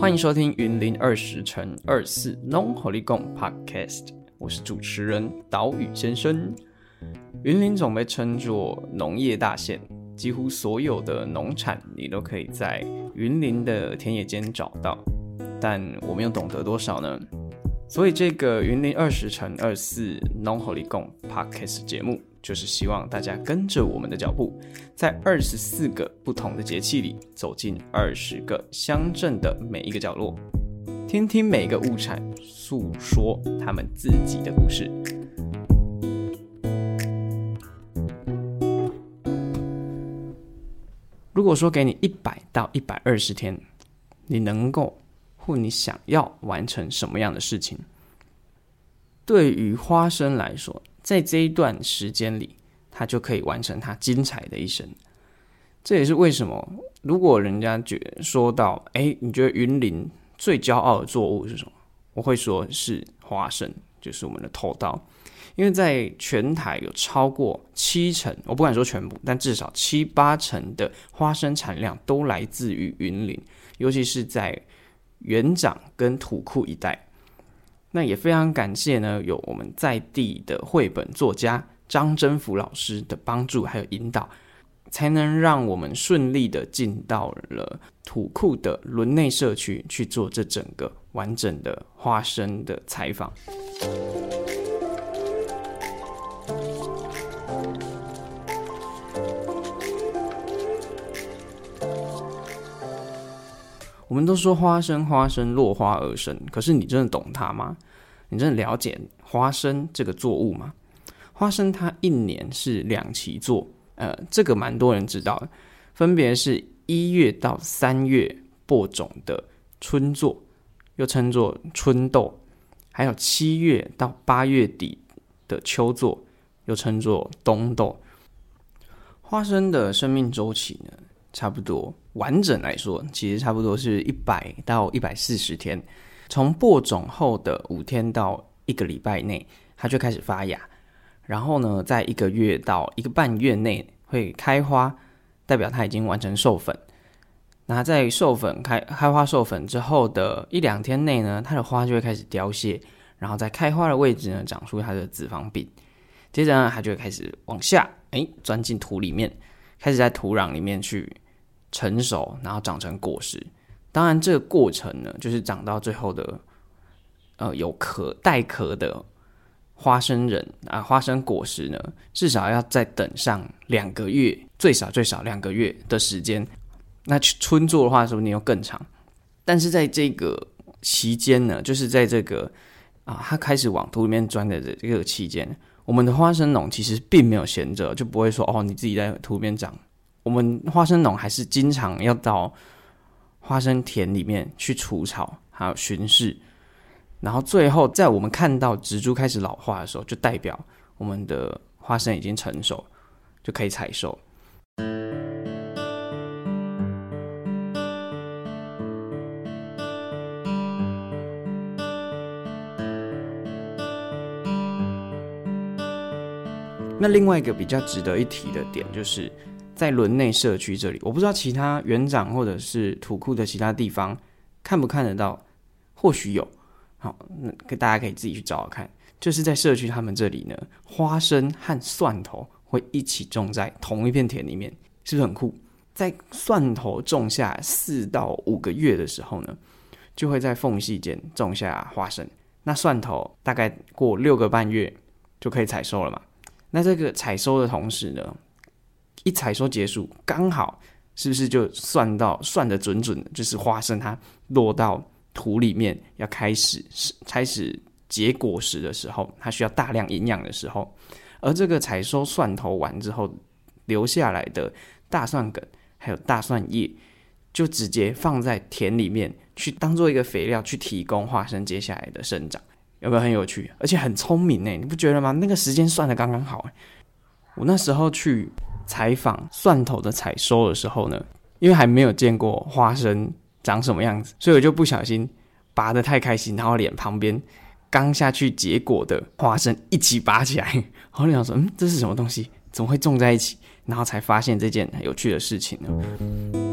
欢迎收听云林二十乘二四农火力共 Podcast，我是主持人岛屿先生。云林总被称作农业大县，几乎所有的农产你都可以在云林的田野间找到，但我们又懂得多少呢？所以这个云林二十乘二四农火力共 Podcast 节目。就是希望大家跟着我们的脚步，在二十四个不同的节气里，走进二十个乡镇的每一个角落，听听每个物产诉说他们自己的故事。如果说给你一百到一百二十天，你能够或你想要完成什么样的事情？对于花生来说。在这一段时间里，他就可以完成他精彩的一生。这也是为什么，如果人家觉说到，哎，你觉得云林最骄傲的作物是什么？我会说是花生，就是我们的头刀。因为在全台有超过七成，我不敢说全部，但至少七八成的花生产量都来自于云林，尤其是在园长跟土库一带。那也非常感谢呢，有我们在地的绘本作家张真福老师的帮助还有引导，才能让我们顺利的进到了土库的轮内社区去做这整个完整的花生的采访。我们都说花生花生落花而生，可是你真的懂它吗？你真的了解花生这个作物吗？花生它一年是两期作，呃，这个蛮多人知道的，分别是一月到三月播种的春作，又称作春豆，还有七月到八月底的秋作，又称作冬豆。花生的生命周期呢？差不多完整来说，其实差不多是一百到一百四十天。从播种后的五天到一个礼拜内，它就开始发芽。然后呢，在一个月到一个半月内会开花，代表它已经完成授粉。那在授粉开开花授粉之后的一两天内呢，它的花就会开始凋谢，然后在开花的位置呢长出它的子房柄。接着呢，它就会开始往下，哎，钻进土里面，开始在土壤里面去。成熟，然后长成果实。当然，这个过程呢，就是长到最后的，呃，有壳带壳的花生仁啊，花生果实呢，至少要再等上两个月，最少最少两个月的时间。那春做的话，说不定又更长。但是在这个期间呢，就是在这个啊，它开始往土里面钻的这个期间，我们的花生农其实并没有闲着，就不会说哦，你自己在土边长。我们花生农还是经常要到花生田里面去除草，还有巡视，然后最后在我们看到植株开始老化的时候，就代表我们的花生已经成熟，就可以采收。那另外一个比较值得一提的点就是。在轮内社区这里，我不知道其他园长或者是土库的其他地方看不看得到，或许有。好，那大家可以自己去找找看。就是在社区他们这里呢，花生和蒜头会一起种在同一片田里面，是不是很酷？在蒜头种下四到五个月的时候呢，就会在缝隙间种下花生。那蒜头大概过六个半月就可以采收了嘛？那这个采收的同时呢？一采收结束，刚好是不是就算到算的准准的？就是花生它落到土里面，要开始开始结果实的时候，它需要大量营养的时候，而这个采收蒜头完之后留下来的大蒜梗还有大蒜叶，就直接放在田里面去当做一个肥料，去提供花生接下来的生长，有没有很有趣？而且很聪明呢，你不觉得吗？那个时间算的刚刚好。我那时候去。采访蒜头的采收的时候呢，因为还没有见过花生长什么样子，所以我就不小心拔得太开心，然后脸旁边刚下去结果的花生一起拔起来，然后就想说，嗯，这是什么东西？怎么会种在一起？然后才发现这件有趣的事情呢。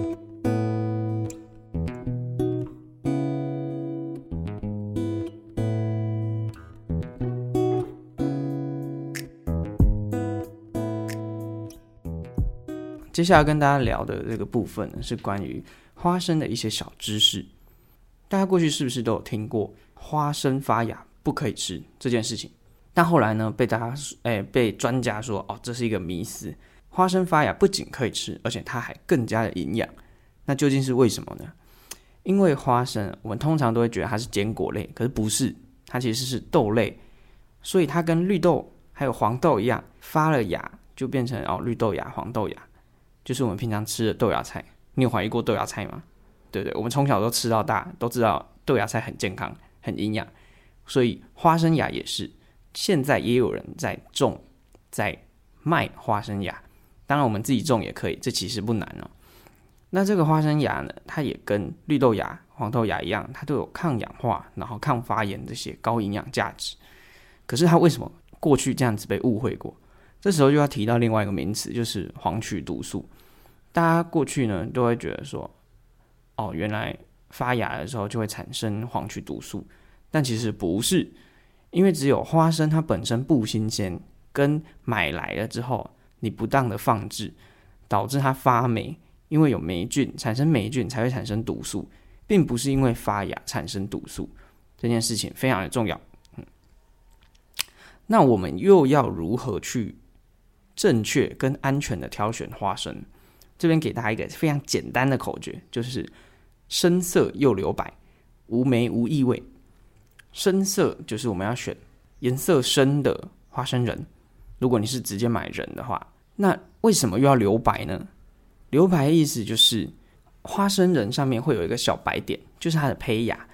接下来跟大家聊的这个部分呢，是关于花生的一些小知识。大家过去是不是都有听过花生发芽不可以吃这件事情？但后来呢，被大家哎被专家说哦，这是一个迷思。花生发芽不仅可以吃，而且它还更加的营养。那究竟是为什么呢？因为花生，我们通常都会觉得它是坚果类，可是不是，它其实是豆类，所以它跟绿豆还有黄豆一样，发了芽就变成哦绿豆芽、黄豆芽，就是我们平常吃的豆芽菜。你有怀疑过豆芽菜吗？对不对？我们从小都吃到大，都知道豆芽菜很健康、很营养，所以花生芽也是。现在也有人在种、在卖花生芽，当然我们自己种也可以，这其实不难哦。那这个花生芽呢，它也跟绿豆芽、黄豆芽一样，它都有抗氧化、然后抗发炎这些高营养价值。可是它为什么过去这样子被误会过？这时候就要提到另外一个名词，就是黄曲毒素。大家过去呢都会觉得说，哦，原来发芽的时候就会产生黄曲毒素，但其实不是，因为只有花生它本身不新鲜，跟买来了之后你不当的放置，导致它发霉。因为有霉菌产生霉菌才会产生毒素，并不是因为发芽产生毒素。这件事情非常的重要。那我们又要如何去正确跟安全的挑选花生？这边给大家一个非常简单的口诀，就是深色又留白，无霉无异味。深色就是我们要选颜色深的花生仁。如果你是直接买仁的话，那为什么又要留白呢？留白的意思就是花生仁上面会有一个小白点，就是它的胚芽。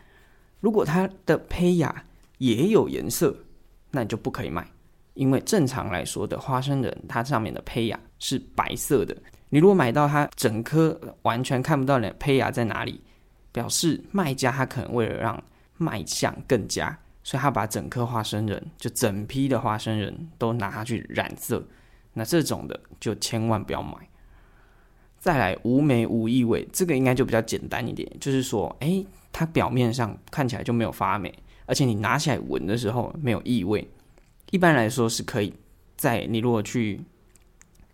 如果它的胚芽也有颜色，那你就不可以买，因为正常来说的花生仁，它上面的胚芽是白色的。你如果买到它整颗完全看不到的胚芽在哪里，表示卖家他可能为了让卖相更佳，所以他把整颗花生仁就整批的花生仁都拿去染色。那这种的就千万不要买。再来无霉无异味，这个应该就比较简单一点，就是说，哎，它表面上看起来就没有发霉，而且你拿起来闻的时候没有异味。一般来说是可以在你如果去，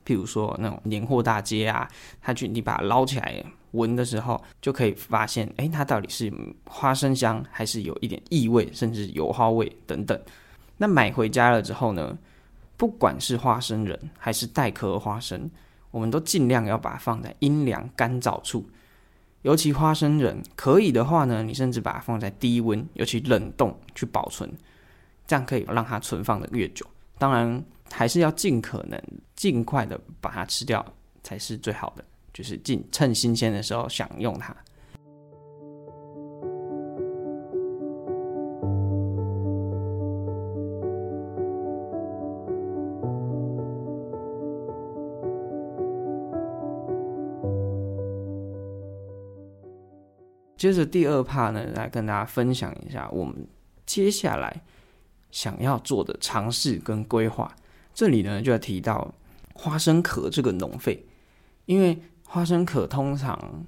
譬如说那种年货大街啊，他去你把它捞起来闻的时候，就可以发现，哎，它到底是花生香还是有一点异味，甚至油耗味等等。那买回家了之后呢，不管是花生仁还是带壳花生。我们都尽量要把它放在阴凉干燥处，尤其花生仁可以的话呢，你甚至把它放在低温，尤其冷冻去保存，这样可以让它存放的越久。当然，还是要尽可能尽快的把它吃掉才是最好的，就是尽趁新鲜的时候享用它。接着第二趴呢，来跟大家分享一下我们接下来想要做的尝试跟规划。这里呢就要提到花生壳这个农废，因为花生壳通常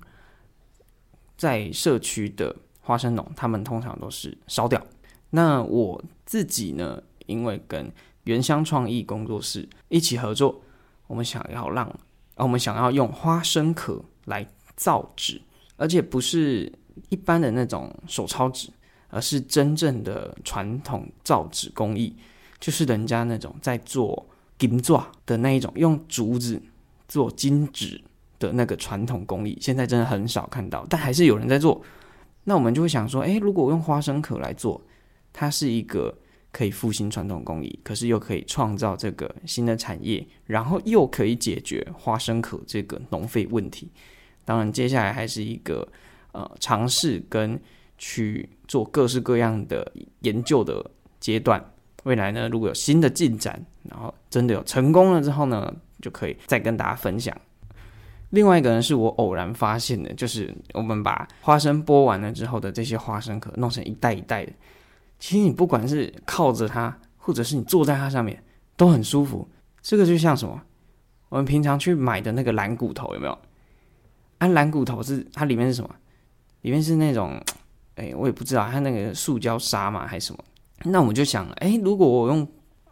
在社区的花生农，他们通常都是烧掉。那我自己呢，因为跟原乡创意工作室一起合作，我们想要让，我们想要用花生壳来造纸。而且不是一般的那种手抄纸，而是真正的传统造纸工艺，就是人家那种在做金爪的那一种，用竹子做金纸的那个传统工艺，现在真的很少看到，但还是有人在做。那我们就会想说，诶，如果用花生壳来做，它是一个可以复兴传统工艺，可是又可以创造这个新的产业，然后又可以解决花生壳这个农废问题。当然，接下来还是一个呃尝试跟去做各式各样的研究的阶段。未来呢，如果有新的进展，然后真的有成功了之后呢，就可以再跟大家分享。另外一个呢，是我偶然发现的，就是我们把花生剥完了之后的这些花生壳弄成一袋一袋的。其实你不管是靠着它，或者是你坐在它上面，都很舒服。这个就像什么？我们平常去买的那个蓝骨头，有没有？安蓝骨头是它里面是什么？里面是那种，哎，我也不知道，它那个塑胶沙嘛还是什么？那我们就想，哎，如果我用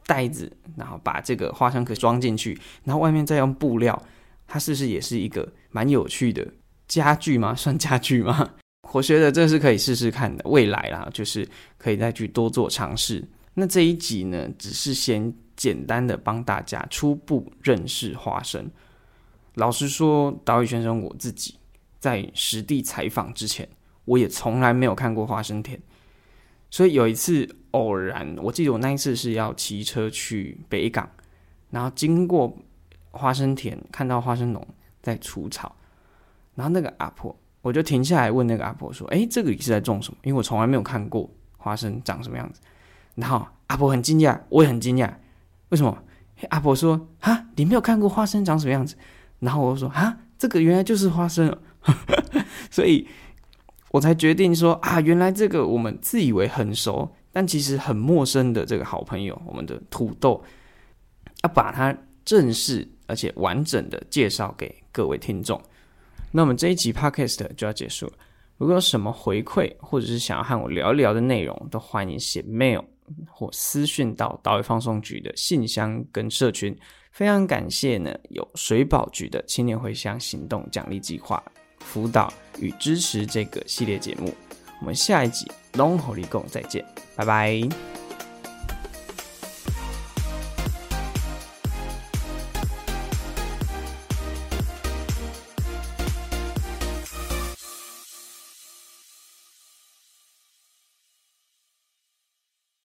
袋子，然后把这个花生壳装进去，然后外面再用布料，它是不是也是一个蛮有趣的家具吗？算家具吗？我觉得这是可以试试看的，未来啦，就是可以再去多做尝试。那这一集呢，只是先简单的帮大家初步认识花生。老实说，岛屿先生我自己在实地采访之前，我也从来没有看过花生田。所以有一次偶然，我记得我那一次是要骑车去北港，然后经过花生田，看到花生农在除草，然后那个阿婆。我就停下来问那个阿婆说：“哎，这个里是在种什么？因为我从来没有看过花生长什么样子。”然后阿婆很惊讶，我也很惊讶，为什么？阿婆说：“哈，你没有看过花生长什么样子？”然后我说：“哈，这个原来就是花生。”所以，我才决定说：“啊，原来这个我们自以为很熟，但其实很陌生的这个好朋友，我们的土豆，要把它正式而且完整的介绍给各位听众。”那我们这一集 podcast 就要结束了。如果有什么回馈，或者是想要和我聊一聊的内容，都欢迎写 mail 或私讯到岛屿放送局的信箱跟社群。非常感谢呢，有水保局的青年回乡行动奖励计划辅导与支持这个系列节目。我们下一集 Long Holy Go 再见，拜拜。